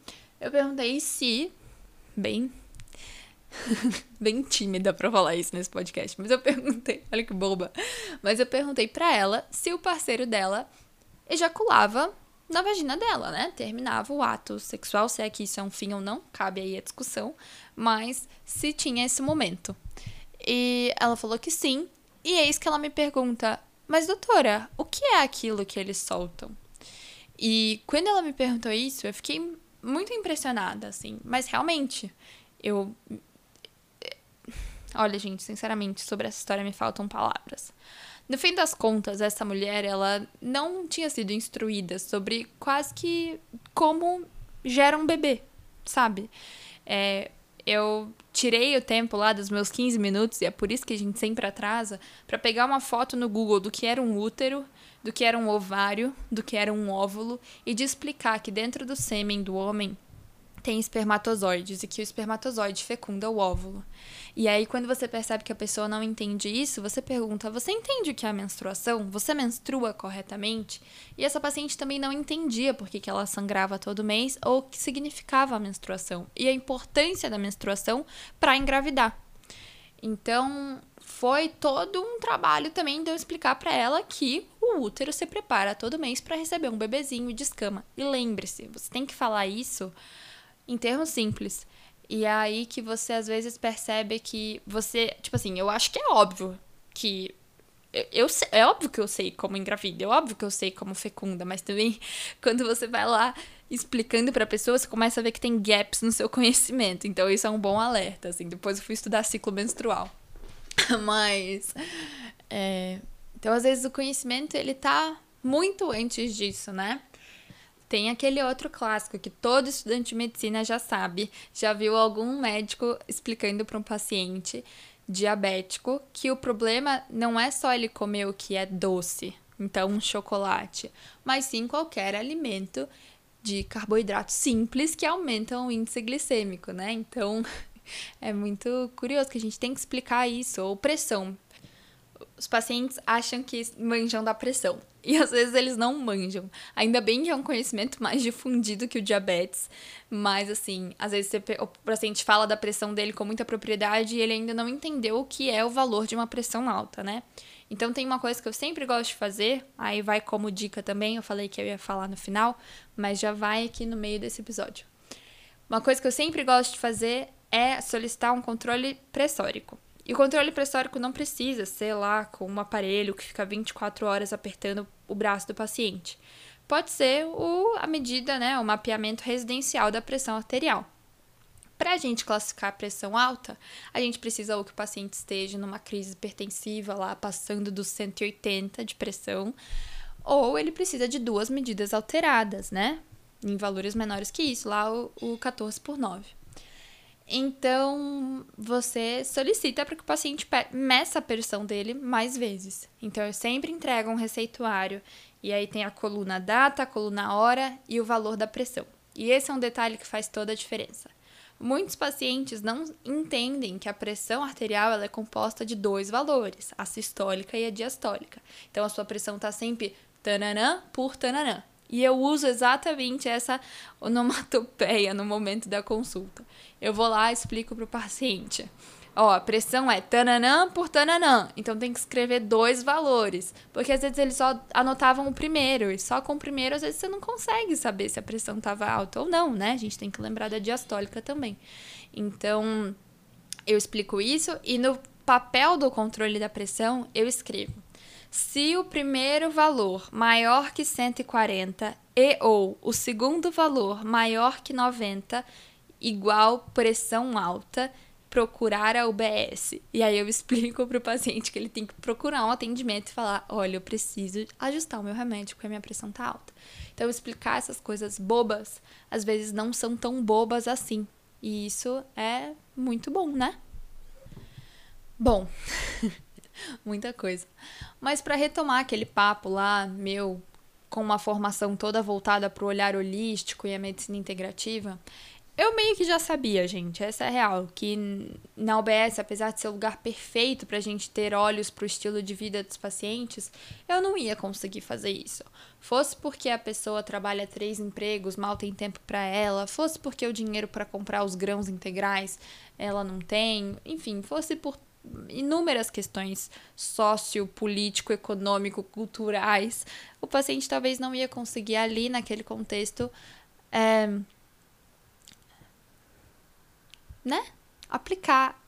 Eu perguntei se, bem *laughs* bem tímida para falar isso nesse podcast, mas eu perguntei, olha que boba. Mas eu perguntei para ela se o parceiro dela ejaculava na vagina dela, né? Terminava o ato sexual, se é que isso é um fim ou não, cabe aí a discussão, mas se tinha esse momento. E ela falou que sim, e eis que ela me pergunta: "Mas doutora, o que é aquilo que eles soltam?" E quando ela me perguntou isso, eu fiquei muito impressionada, assim, mas realmente eu Olha, gente, sinceramente, sobre essa história me faltam palavras. No fim das contas, essa mulher, ela não tinha sido instruída sobre quase que como gera um bebê, sabe? É, eu tirei o tempo lá dos meus 15 minutos, e é por isso que a gente sempre atrasa, para pegar uma foto no Google do que era um útero, do que era um ovário, do que era um óvulo, e de explicar que dentro do sêmen do homem tem espermatozoides e que o espermatozoide fecunda o óvulo. E aí, quando você percebe que a pessoa não entende isso, você pergunta: Você entende o que é a menstruação? Você menstrua corretamente? E essa paciente também não entendia por que, que ela sangrava todo mês ou o que significava a menstruação e a importância da menstruação para engravidar. Então, foi todo um trabalho também de eu explicar para ela que o útero se prepara todo mês para receber um bebezinho de escama. E lembre-se, você tem que falar isso em termos simples. E é aí que você às vezes percebe que você, tipo assim, eu acho que é óbvio que eu, é óbvio que eu sei como engravida, é óbvio que eu sei como fecunda, mas também *laughs* quando você vai lá explicando para pessoa, você começa a ver que tem gaps no seu conhecimento. Então isso é um bom alerta, assim. Depois eu fui estudar ciclo menstrual. *laughs* mas é, então às vezes o conhecimento ele tá muito antes disso, né? Tem aquele outro clássico que todo estudante de medicina já sabe, já viu algum médico explicando para um paciente diabético que o problema não é só ele comer o que é doce, então um chocolate, mas sim qualquer alimento de carboidrato simples que aumentam o índice glicêmico, né? Então *laughs* é muito curioso que a gente tem que explicar isso, ou pressão os pacientes acham que manjam da pressão. E às vezes eles não manjam. Ainda bem que é um conhecimento mais difundido que o diabetes. Mas, assim, às vezes o paciente fala da pressão dele com muita propriedade e ele ainda não entendeu o que é o valor de uma pressão alta, né? Então, tem uma coisa que eu sempre gosto de fazer. Aí vai como dica também. Eu falei que eu ia falar no final, mas já vai aqui no meio desse episódio. Uma coisa que eu sempre gosto de fazer é solicitar um controle pressórico. E o controle pressórico não precisa ser lá com um aparelho que fica 24 horas apertando o braço do paciente. Pode ser o, a medida, né, o mapeamento residencial da pressão arterial. Para a gente classificar a pressão alta, a gente precisa ou que o paciente esteja numa crise hipertensiva, lá passando dos 180 de pressão, ou ele precisa de duas medidas alteradas, né? Em valores menores que isso, lá o, o 14 por 9. Então, você solicita para que o paciente meça a pressão dele mais vezes. Então, eu sempre entrego um receituário e aí tem a coluna data, a coluna hora e o valor da pressão. E esse é um detalhe que faz toda a diferença. Muitos pacientes não entendem que a pressão arterial ela é composta de dois valores, a sistólica e a diastólica. Então, a sua pressão está sempre tananã por tananã. E eu uso exatamente essa onomatopeia no momento da consulta. Eu vou lá e explico para o paciente. Ó, a pressão é tananã por tananã. Então tem que escrever dois valores. Porque às vezes eles só anotavam o primeiro. E só com o primeiro, às vezes você não consegue saber se a pressão estava alta ou não, né? A gente tem que lembrar da diastólica também. Então, eu explico isso. E no papel do controle da pressão, eu escrevo se o primeiro valor maior que 140 e ou o segundo valor maior que 90 igual pressão alta, procurar a UBS. E aí eu *laughs* explico para o paciente que ele tem que procurar um atendimento e falar: olha, eu preciso ajustar o meu remédio porque a minha pressão tá alta. Então, explicar essas coisas bobas, às vezes não são tão bobas assim. E isso é muito bom, né? Bom, *laughs* *laughs* muita coisa. Mas para retomar aquele papo lá, meu, com uma formação toda voltada para o olhar holístico e a medicina integrativa, eu meio que já sabia, gente, essa é real, que na UBS, apesar de ser o lugar perfeito para a gente ter olhos para o estilo de vida dos pacientes, eu não ia conseguir fazer isso. Fosse porque a pessoa trabalha três empregos, mal tem tempo para ela, fosse porque o dinheiro para comprar os grãos integrais ela não tem, enfim, fosse por inúmeras questões sociopolítico, econômico, culturais, o paciente talvez não ia conseguir ali naquele contexto é, né, aplicar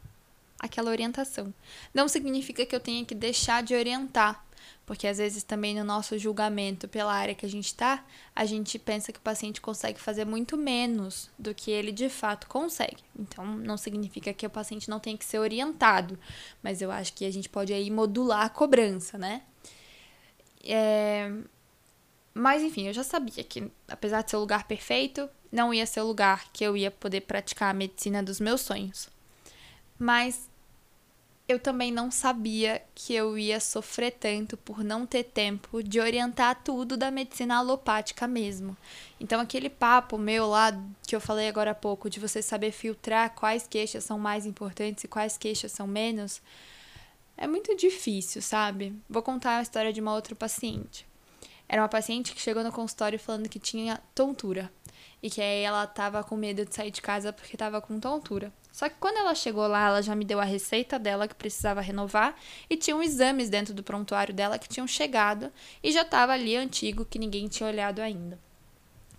aquela orientação. Não significa que eu tenha que deixar de orientar, porque às vezes também no nosso julgamento pela área que a gente está, a gente pensa que o paciente consegue fazer muito menos do que ele de fato consegue. Então, não significa que o paciente não tenha que ser orientado, mas eu acho que a gente pode aí modular a cobrança, né? É... Mas enfim, eu já sabia que, apesar de ser o lugar perfeito, não ia ser o lugar que eu ia poder praticar a medicina dos meus sonhos. Mas eu também não sabia que eu ia sofrer tanto por não ter tempo de orientar tudo da medicina alopática mesmo. Então, aquele papo meu lá que eu falei agora há pouco, de você saber filtrar quais queixas são mais importantes e quais queixas são menos, é muito difícil, sabe? Vou contar a história de uma outra paciente. Era uma paciente que chegou no consultório falando que tinha tontura e que aí ela tava com medo de sair de casa porque tava com tontura. Só que quando ela chegou lá, ela já me deu a receita dela que precisava renovar e tinham exames dentro do prontuário dela que tinham chegado e já estava ali antigo que ninguém tinha olhado ainda.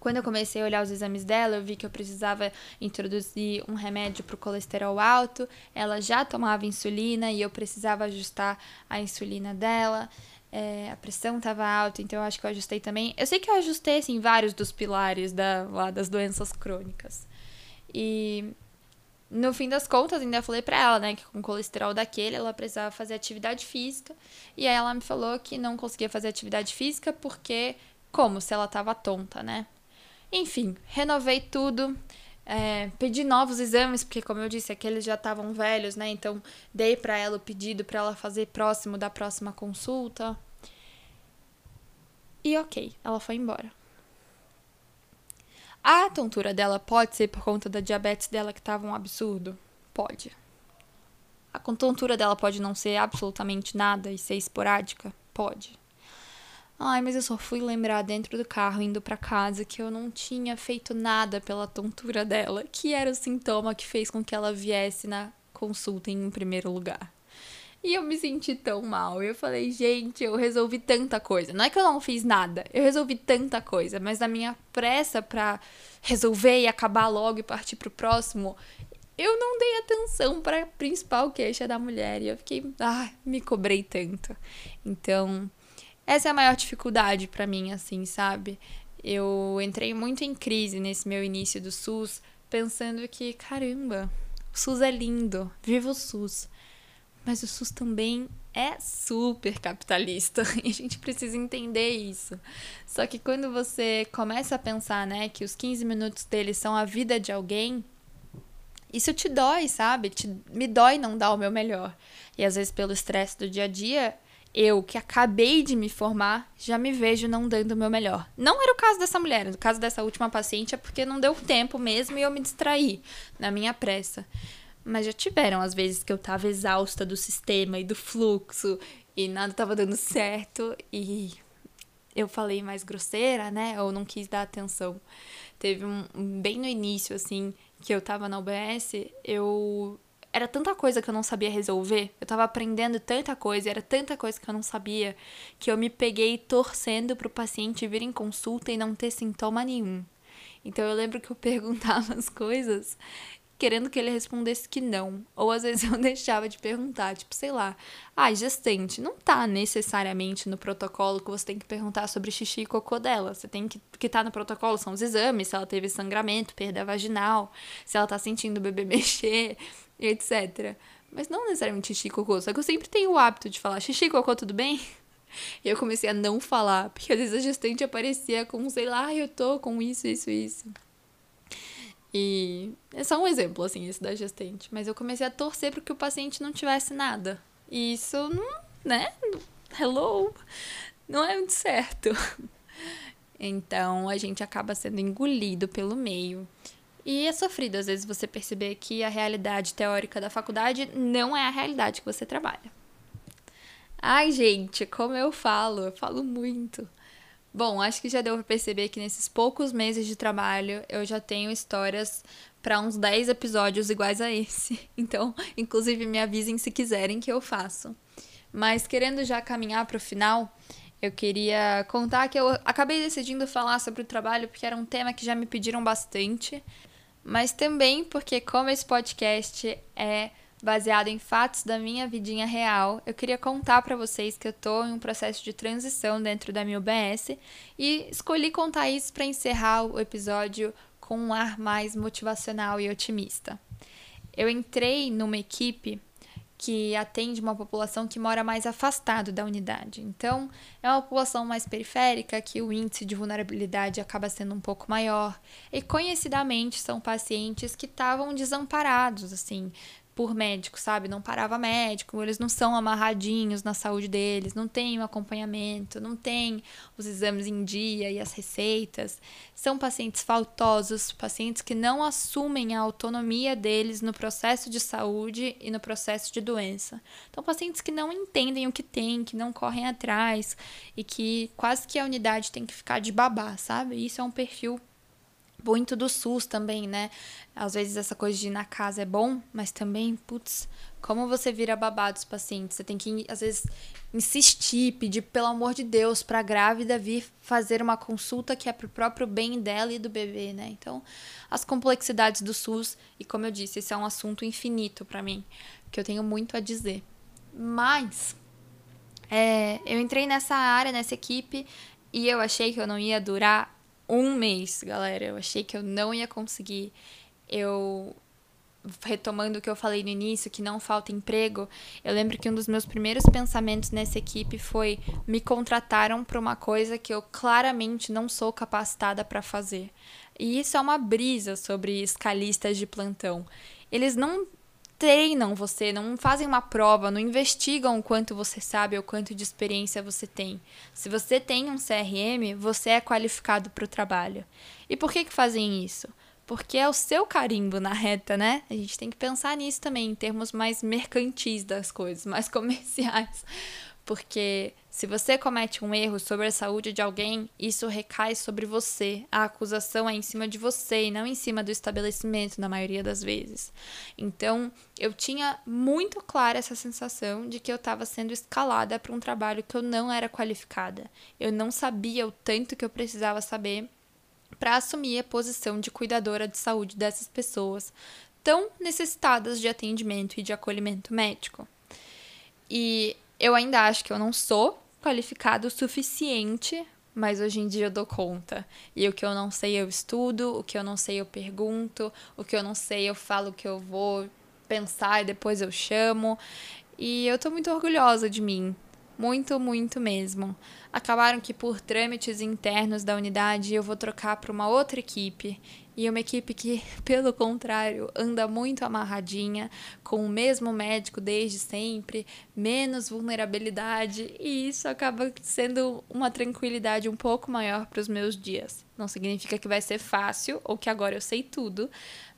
Quando eu comecei a olhar os exames dela, eu vi que eu precisava introduzir um remédio para o colesterol alto. Ela já tomava insulina e eu precisava ajustar a insulina dela. É, a pressão estava alta, então eu acho que eu ajustei também. Eu sei que eu ajustei assim, vários dos pilares da, lá, das doenças crônicas. E no fim das contas, ainda falei pra ela, né, que com colesterol daquele ela precisava fazer atividade física. E aí ela me falou que não conseguia fazer atividade física porque, como se ela tava tonta, né? Enfim, renovei tudo. É, pedi novos exames, porque, como eu disse, aqueles já estavam velhos, né? Então, dei para ela o pedido para ela fazer próximo da próxima consulta. E ok, ela foi embora. A tontura dela pode ser por conta da diabetes dela que estava um absurdo? Pode. A tontura dela pode não ser absolutamente nada e ser esporádica? Pode. Ai, mas eu só fui lembrar dentro do carro indo para casa que eu não tinha feito nada pela tontura dela, que era o sintoma que fez com que ela viesse na consulta em primeiro lugar. E eu me senti tão mal. Eu falei, gente, eu resolvi tanta coisa. Não é que eu não fiz nada, eu resolvi tanta coisa, mas na minha pressa pra resolver e acabar logo e partir pro próximo, eu não dei atenção para a principal queixa da mulher. E eu fiquei, ah, me cobrei tanto. Então, essa é a maior dificuldade para mim, assim, sabe? Eu entrei muito em crise nesse meu início do SUS, pensando que, caramba, o SUS é lindo, viva o SUS. Mas o SUS também é super capitalista *laughs* e a gente precisa entender isso. Só que quando você começa a pensar, né, que os 15 minutos dele são a vida de alguém, isso te dói, sabe? Te, me dói não dar o meu melhor. E às vezes pelo estresse do dia a dia, eu que acabei de me formar, já me vejo não dando o meu melhor. Não era o caso dessa mulher, no caso dessa última paciente é porque não deu tempo mesmo e eu me distraí na minha pressa. Mas já tiveram as vezes que eu tava exausta do sistema e do fluxo e nada tava dando certo e eu falei mais grosseira, né? Ou não quis dar atenção. Teve um bem no início assim que eu tava na UBS, eu era tanta coisa que eu não sabia resolver, eu tava aprendendo tanta coisa, era tanta coisa que eu não sabia, que eu me peguei torcendo pro paciente vir em consulta e não ter sintoma nenhum. Então eu lembro que eu *laughs* perguntava as coisas querendo que ele respondesse que não. Ou às vezes eu *laughs* deixava de perguntar, tipo, sei lá, ah, gestante, não tá necessariamente no protocolo que você tem que perguntar sobre xixi e cocô dela. Você tem que. Que tá no protocolo são os exames, se ela teve sangramento, perda vaginal, se ela tá sentindo o bebê *laughs* mexer, etc. Mas não necessariamente xixi e cocô. Só que eu sempre tenho o hábito de falar xixi e cocô, tudo bem? *laughs* E eu comecei a não falar, porque às vezes a gestante aparecia com, sei lá, eu tô com isso, isso, isso. E é só um exemplo, assim, esse da gestante. Mas eu comecei a torcer para que o paciente não tivesse nada. E isso não, né? Hello! Não é muito certo. *laughs* Então a gente acaba sendo engolido pelo meio. E é sofrido, às vezes, você perceber que a realidade teórica da faculdade não é a realidade que você trabalha. Ai, gente, como eu falo, eu falo muito. Bom, acho que já deu para perceber que nesses poucos meses de trabalho eu já tenho histórias para uns 10 episódios iguais a esse. *laughs* Então, inclusive, me avisem se quiserem que eu faço. Mas querendo já caminhar para o final, eu queria contar que eu acabei decidindo falar sobre o trabalho porque era um tema que já me pediram bastante, mas também porque, como esse podcast é baseado em fatos da minha vidinha real, eu queria contar para vocês que eu tô em um processo de transição dentro da minha UBS e escolhi contar isso para encerrar o episódio com um ar mais motivacional e otimista. Eu entrei numa equipe que atende uma população que mora mais afastado da unidade. Então, é uma população mais periférica que o índice de vulnerabilidade acaba sendo um pouco maior. E conhecidamente são pacientes que estavam desamparados, assim, por médico, sabe? Não parava médico, eles não são amarradinhos na saúde deles, não tem o acompanhamento, não tem os exames em dia e as receitas. São pacientes faltosos, pacientes que não assumem a autonomia deles no processo de saúde e no processo de doença. Então, pacientes que não entendem o que tem, que não correm atrás e que quase que a unidade tem que ficar de babá, sabe? Isso é um perfil muito do SUS também, né? Às vezes essa coisa de ir na casa é bom, mas também, putz, como você vira babá dos pacientes? Você tem que, às vezes, insistir, pedir pelo amor de Deus para a grávida vir fazer uma consulta que é para o próprio bem dela e do bebê, né? Então, as complexidades do SUS, e como eu disse, esse é um assunto infinito para mim, que eu tenho muito a dizer. Mas, é, eu entrei nessa área, nessa equipe, e eu achei que eu não ia durar um mês, galera. Eu achei que eu não ia conseguir. Eu retomando o que eu falei no início, que não falta emprego, eu lembro que um dos meus primeiros pensamentos nessa equipe foi: me contrataram para uma coisa que eu claramente não sou capacitada para fazer. E isso é uma brisa sobre escalistas de plantão. Eles não treinam você, não fazem uma prova, não investigam o quanto você sabe ou quanto de experiência você tem. Se você tem um CRM, você é qualificado para o trabalho. E por que, que fazem isso? Porque é o seu carimbo na reta, né? A gente tem que pensar nisso também, em termos mais mercantis das coisas, mais *laughs* comerciais. Porque se você comete um erro sobre a saúde de alguém, isso recai sobre você. A acusação é em cima de você e não em cima do estabelecimento, na maioria das vezes. Então, eu tinha muito clara essa sensação de que eu estava sendo escalada para um trabalho que eu não era qualificada. Eu não sabia o tanto que eu precisava saber para assumir a posição de cuidadora de saúde dessas pessoas tão necessitadas de atendimento e de acolhimento médico. E eu ainda acho que eu não sou qualificado o suficiente, mas hoje em dia eu dou conta. E o que eu não sei eu estudo, o que eu não sei eu pergunto, o que eu não sei eu falo que eu vou pensar e depois eu chamo. E eu tô muito orgulhosa de mim. Muito, muito mesmo. Acabaram que por trâmites internos da unidade eu vou trocar para uma outra equipe e uma equipe que, *laughs* pelo contrário, anda muito amarradinha, com o mesmo médico desde sempre, menos vulnerabilidade, e isso acaba sendo uma tranquilidade um pouco maior para os meus dias. Não significa que vai ser fácil ou que agora eu sei tudo,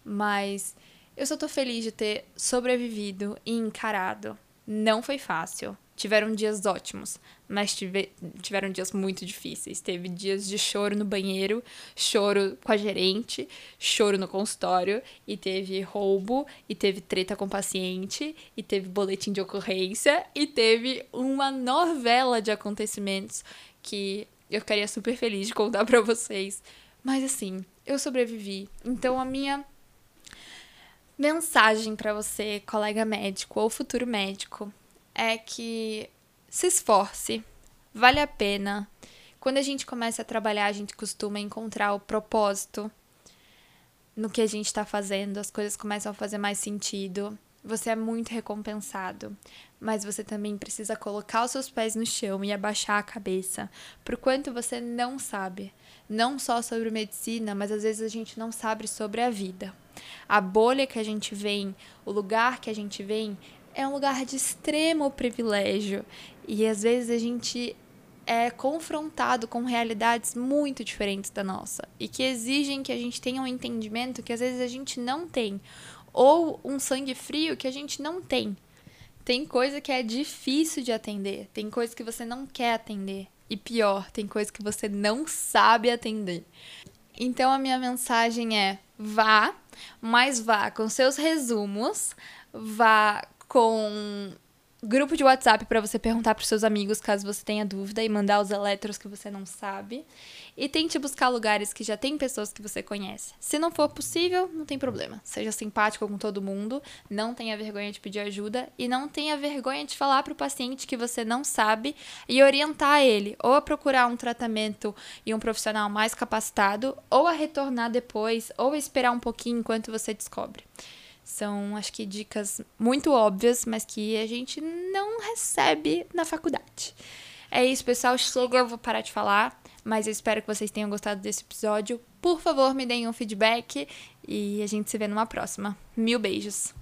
mas eu só tô feliz de ter sobrevivido e encarado. Não foi fácil. Tiveram dias ótimos, mas tive, tiveram dias muito difíceis. Teve dias de choro no banheiro, choro com a gerente, choro no consultório, e teve roubo, e teve treta com paciente, e teve boletim de ocorrência, e teve uma novela de acontecimentos que eu ficaria super feliz de contar para vocês. Mas assim, eu sobrevivi. Então a minha mensagem para você, colega médico ou futuro médico, é que se esforce, vale a pena. Quando a gente começa a trabalhar, a gente costuma encontrar o propósito no que a gente está fazendo, as coisas começam a fazer mais sentido. Você é muito recompensado, mas você também precisa colocar os seus pés no chão e abaixar a cabeça, por quanto você não sabe, não só sobre medicina, mas às vezes a gente não sabe sobre a vida. A bolha que a gente vem, o lugar que a gente vem, é um lugar de extremo privilégio e às vezes a gente é confrontado com realidades muito diferentes da nossa e que exigem que a gente tenha um entendimento que às vezes a gente não tem ou um sangue frio que a gente não tem. Tem coisa que é difícil de atender, tem coisa que você não quer atender e pior, tem coisa que você não sabe atender. Então a minha mensagem é: vá, mas vá com seus resumos, vá com grupo de WhatsApp para você perguntar para seus amigos caso você tenha dúvida e mandar os eletros que você não sabe. E tente buscar lugares que já tem pessoas que você conhece. Se não for possível, não tem problema. Seja simpático com todo mundo, não tenha vergonha de pedir ajuda e não tenha vergonha de falar para o paciente que você não sabe e orientar ele ou a procurar um tratamento e um profissional mais capacitado ou a retornar depois ou a esperar um pouquinho enquanto você descobre. São, acho que, dicas muito óbvias, mas que a gente não recebe na faculdade. É isso, pessoal. Chega, eu vou parar de falar. Mas eu espero que vocês tenham gostado desse episódio. Por favor, me deem um feedback e a gente se vê numa próxima. Mil beijos!